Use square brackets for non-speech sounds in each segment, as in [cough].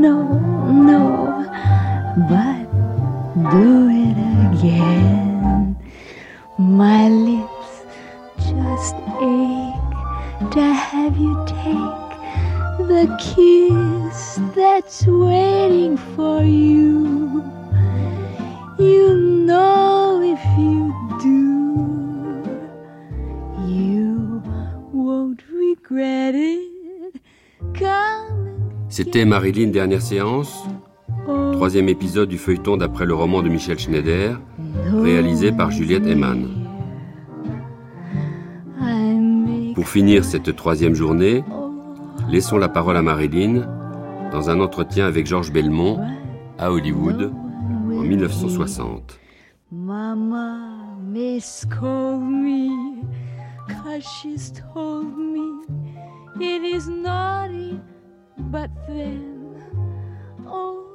no, no, but do it again. My lips just ache to have you take the kiss that's waiting for you. You know if you do, you won't regret it. C'était Marilyn, dernière séance, oh, troisième épisode du feuilleton d'après le roman de Michel Schneider, réalisé par Juliette Eman. Pour finir cette troisième journée, laissons la parole à Marilyn dans un entretien avec Georges Belmont à Hollywood en 1960. Mama may scold me, cause she's told me it is naughty, but then, oh,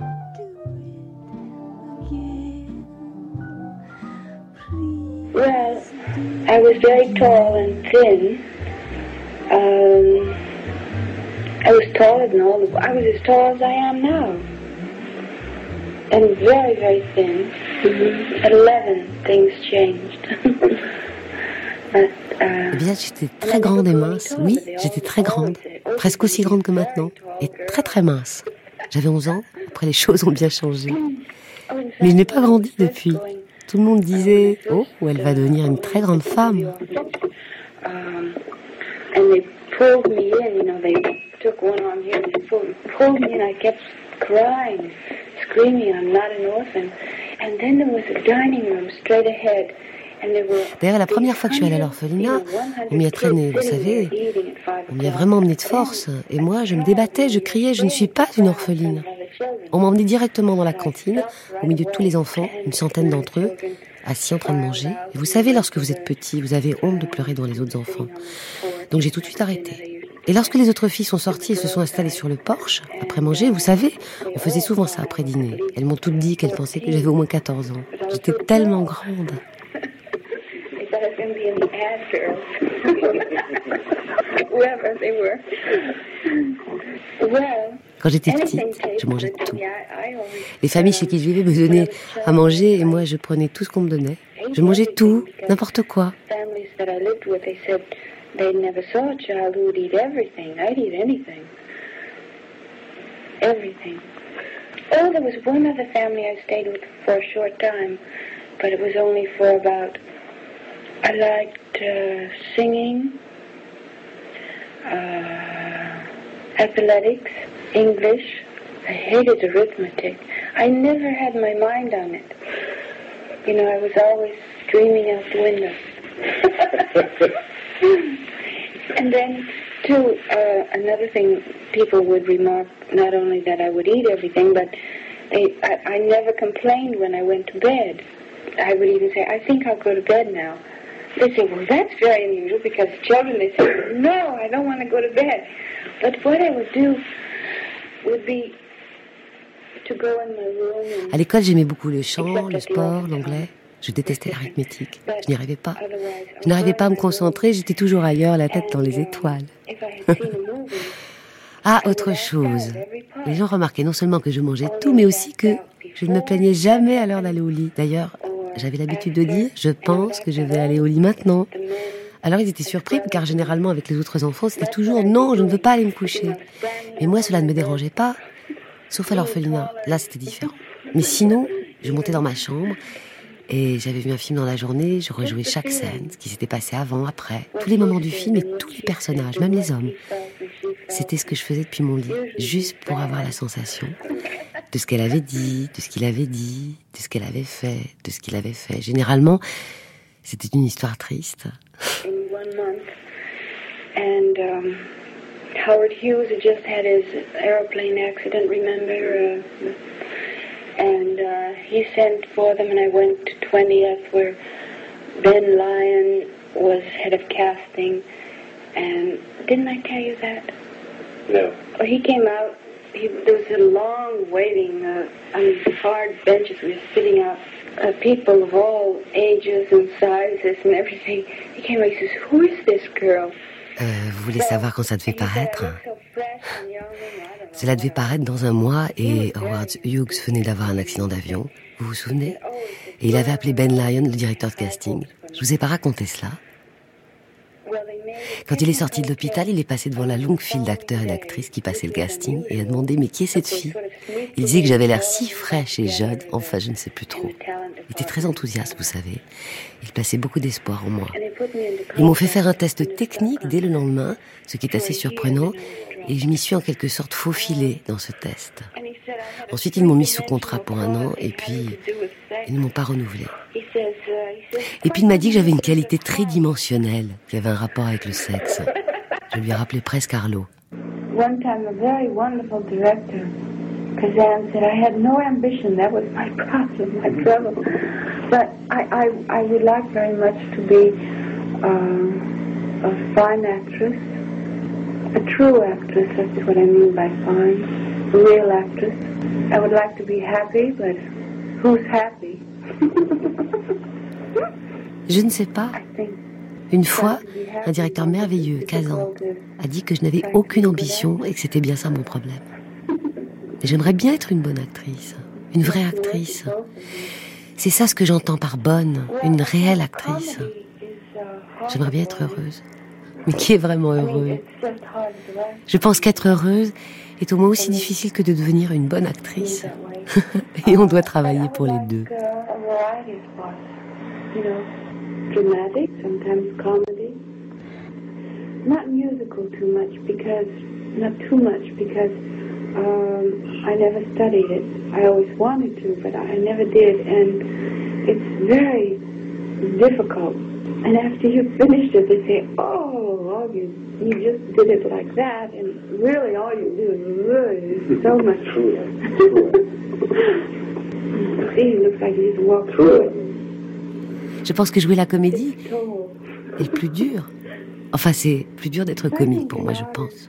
I'd do it again. Please. Well, I was very tall and thin. Um, I was taller than all the. I was as tall as I am now, and very, very thin. At eleven, things changed. [laughs] Eh bien, j'étais très grande et mince. Oui, j'étais très grande. Presque aussi grande que maintenant. Et très très mince. J'avais 11 ans. Après, les [laughs] choses ont bien changé. Mais je n'ai pas grandi depuis. Tout le monde disait Oh, elle va devenir une très grande femme. D'ailleurs, la première fois que je suis allée à l'orphelinat, on m'y a traîné, vous savez. On m'y a vraiment emmené de force. Et moi, je me débattais, je criais Je ne suis pas une orpheline. On m'a emmené directement dans la cantine, au milieu de tous les enfants, une centaine d'entre eux, assis en train de manger. Et vous savez, lorsque vous êtes petit, vous avez honte de pleurer devant les autres enfants. Donc j'ai tout de suite arrêté. Et lorsque les autres filles sont sorties et se sont installées sur le porche, après manger, vous savez, on faisait souvent ça après dîner. Elles m'ont toutes dit qu'elles pensaient que j'avais au moins 14 ans. J'étais tellement grande. They thought I was going to be in the ad girls. [laughs] Whoever they were. Well, Quand j'étais petite, je mangeais tout. Les familles chez qui je vivais me donnaient à manger et moi je prenais tout ce qu'on me donnait. Je mangeais tout, n'importe quoi. Everything. Oh, there was one other family I stayed with for a short time, but it was only for about. I liked uh, singing, uh, athletics, English. I hated arithmetic. I never had my mind on it. You know, I was always dreaming out the window. [laughs] and then, too, uh, another thing people would remark not only that I would eat everything, but they, I, I never complained when I went to bed. I would even say, I think I'll go to bed now. They say, well, that's very unusual because children, they say, no, I don't want to go to bed. But what I would do would be to go in my room and À l'école, j'aimais beaucoup le chant, le sport, l'anglais. Je détestais [laughs] l'arithmétique. Je n'y arrivais pas. Je n'arrivais pas à me concentrer, j'étais toujours ailleurs, la tête dans les étoiles. A movie, [laughs] Ah, autre chose. Les gens remarquaient non seulement que je mangeais tout, mais aussi que je ne me plaignais jamais à l'heure d'aller au lit. D'ailleurs, j'avais l'habitude de dire, je pense que je vais aller au lit maintenant. Alors ils étaient surpris, car généralement avec les autres enfants, c'était toujours non, je ne veux pas aller me coucher. Mais moi, cela ne me dérangeait pas, sauf à l'orphelinat. Là, c'était différent. Mais sinon, je montais dans ma chambre et j'avais vu un film dans la journée, je rejouais chaque scène, ce qui s'était passé avant, après, tous les moments du film et tous les personnages, même les hommes. C'était ce que je faisais depuis mon lit, juste pour avoir la sensation de ce qu'elle avait dit, de ce qu'il avait dit, de ce qu'elle avait fait, de ce qu'il avait fait. Généralement, c'était une histoire triste. in one month. And um, Howard Hughes had just had his aeroplane accident, remember? Uh, and uh, he sent for them, and I went to 20th where Ben Lyon was head of casting. And didn't I tell you that? No. Oh, he came out. He, there was a long waiting uh, on these hard benches. We were sitting out. Uh, people of all ages and sizes and everything. He came and he says, "Who is this girl?" Euh, vous voulez savoir quand ça devait paraître? Cela devait paraître dans un mois et Howard Hughes venait d'avoir un accident d'avion. Vous vous souvenez? Et il avait appelé Ben Lyon, le directeur de casting. Je vous ai pas raconté cela. Quand il est sorti de l'hôpital, il est passé devant la longue file d'acteurs et d'actrices qui passaient le casting et a demandé mais qui est cette fille? Il disait que j'avais l'air si fraîche et jeune, enfin je ne sais plus trop. Il était très enthousiaste, vous savez. Il plaçait beaucoup d'espoir en moi. Ils m'ont fait faire un test technique dès le lendemain, ce qui est assez surprenant, et je m'y suis en quelque sorte faufilée dans ce test. Ensuite, ils m'ont mis sous contrat pour un an, et puis ils ne m'ont pas renouvelé. Et puis il m'a dit que j'avais une qualité très dimensionnelle, qui avait un rapport avec le sexe. Je lui ai rappelé presque Arlo. [laughs] Fine actress, a true actress. That's what I mean by fine, a real actress. I would like to be happy, but who's happy? [laughs] Je ne sais pas. Une fois, un directeur merveilleux, Kazan, a dit que je n'avais aucune ambition et que c'était bien ça mon problème. J'aimerais bien être une bonne actrice, une vraie actrice. C'est ça ce que j'entends par bonne, une réelle actrice. J'aimerais bien être heureuse. Mais qui est vraiment heureux Je pense qu'être heureuse est au moins aussi difficile que de devenir une bonne actrice. [laughs] et on doit travailler pour les deux. um, difficult. And after you it, they say, oh, all you, you just did it like that. And really all you do is really so much. [laughs] See, it looks like you just walked through it. Je pense que jouer la comédie est le plus dur. Enfin, c'est plus dur d'être comique pour moi, je pense.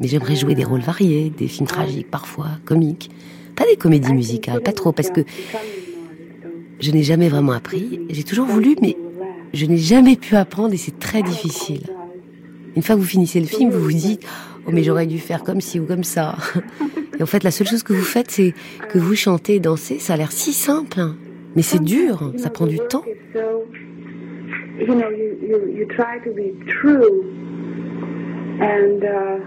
Mais j'aimerais jouer des rôles variés, des films tragiques parfois, comiques. Pas des comédies musicales, pas trop, parce que je n'ai jamais vraiment appris. J'ai toujours voulu, mais je n'ai jamais pu apprendre et c'est très difficile. Une fois que vous finissez le film, vous vous dites Oh, mais j'aurais dû faire comme ci ou comme ça. [laughs] Et en fait, la seule chose que vous faites, c'est que vous chantez et dansez. Ça a l'air si simple. Mais c'est dur, ça prend du temps. You know, you, you, you try to be true, and uh,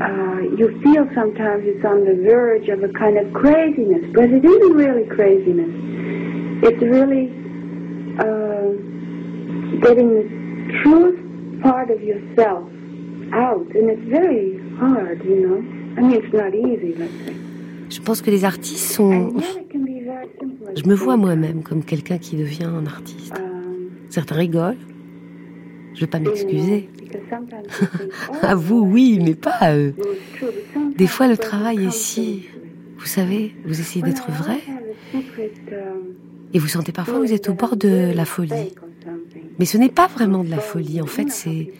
uh, you feel sometimes it's on the verge of a kind of craziness, but it isn't really craziness. It's really uh, getting the truth part of yourself out, and it's very hard, you know. I mean, it's not easy, let's say. Je pense que les artistes sont... Je me vois moi-même comme quelqu'un qui devient un artiste. Certains rigolent. Je vais pas m'excuser. [laughs] à vous, oui, mais pas à eux. Des fois, le travail est si... Vous savez, vous essayez d'être vrai. Et vous sentez parfois que vous êtes au bord de la folie. Mais ce n'est pas vraiment de la folie. En fait, c'est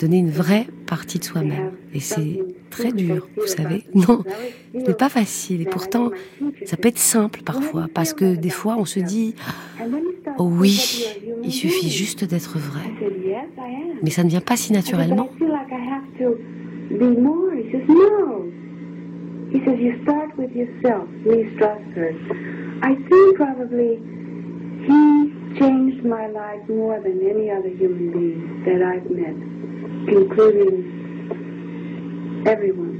donner une vraie partie de soi-même. Et c'est très dur, vous savez. [laughs] Non, ce n'est pas facile. Et pourtant, ça peut être simple parfois. Parce que des fois, on se dit, oh oui, il suffit juste d'être vrai. Mais ça ne vient pas si naturellement. He says, you start with yourself, Lee Strasberg. I think probably he changed my life more than any other human being that I've met, including everyone.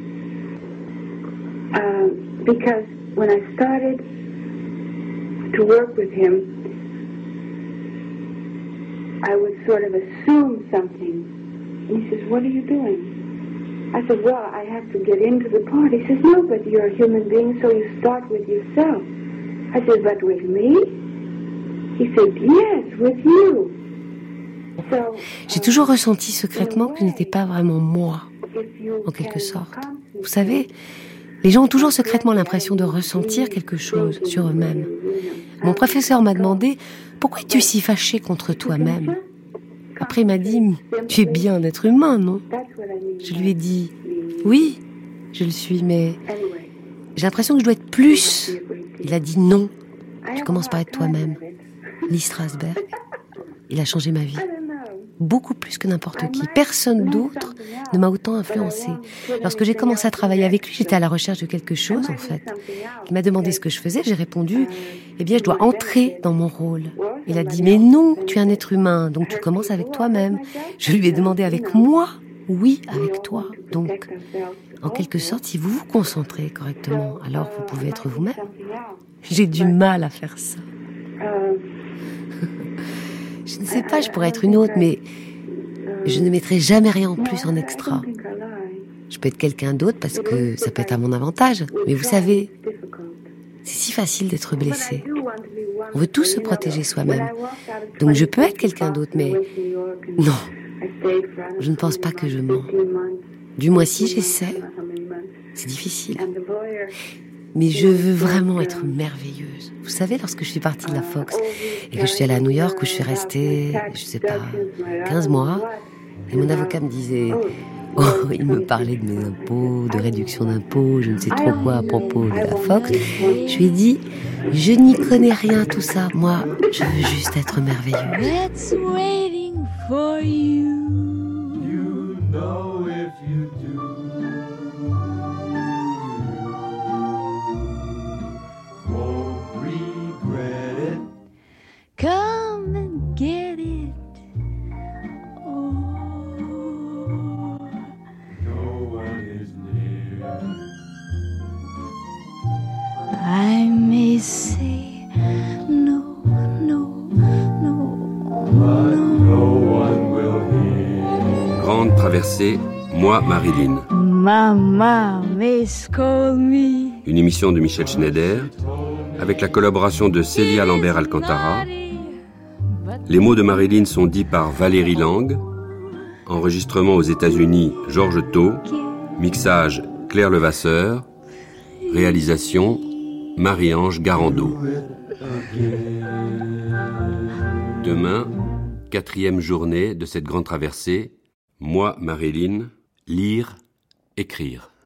Um, because when I started to work with him, I would sort of assume something. He says, What are you doing? I said, Well, I have to get into the part. He says, No, but you're a human being, so you start with yourself. I said, But with me? J'ai toujours ressenti secrètement que je n'étais pas vraiment moi, en quelque sorte. Vous savez, les gens ont toujours secrètement l'impression de ressentir quelque chose sur eux-mêmes. Mon professeur m'a demandé Pourquoi es-tu si fâché contre toi-même? Après, il m'a dit Tu es bien d'être humain, non? Je lui ai dit Oui, je le suis, mais j'ai l'impression que je dois être plus. Il a dit Non, tu commences par être toi-même. Lee Strasberg. Il a changé ma vie. Beaucoup plus que n'importe qui. Personne d'autre ne m'a autant influencé. Lorsque j'ai commencé à travailler avec lui, j'étais à la recherche de quelque chose, en fait. Il m'a demandé ce que je faisais, j'ai répondu, eh bien, je dois entrer dans mon rôle. Il a dit, mais non, tu es un être humain, donc tu commences avec toi-même. Je lui ai demandé avec moi, oui, avec toi. Donc, en quelque sorte, si vous vous concentrez correctement, alors vous pouvez être vous-même. J'ai du mal à faire ça. Je ne sais pas, je pourrais être une autre, mais je ne mettrai jamais rien en plus en extra. Je peux être quelqu'un d'autre parce que ça peut être à mon avantage. Mais vous savez, c'est si facile d'être blessé. On veut tous se protéger soi-même. Donc je peux être quelqu'un d'autre, mais non, je ne pense pas que je mens. Du moins si j'essaie, c'est difficile. Mais je veux vraiment être merveilleuse. Vous savez, lorsque je suis partie de la Fox et que je suis allée à New York où je suis restée, je sais pas, 15 mois, et mon avocat me disait, oh, [laughs] il me parlait de mes impôts, de réduction d'impôts, je ne sais trop quoi à propos de la Fox. Je lui ai dit, je n'y connais rien tout ça. Moi, je veux juste être merveilleuse. Come traversée, moi Marilyn. Mama me. Une émission de Michel Schneider avec la collaboration de Célia Lambert Alcantara. Les mots de Marilyn sont dits par Valérie Lang. Enregistrement aux États-Unis, Georges Thau. Mixage, Claire Levasseur. Réalisation, Marie-Ange Garando. Demain, quatrième journée de cette grande traversée. Moi, Marilyn, lire, écrire.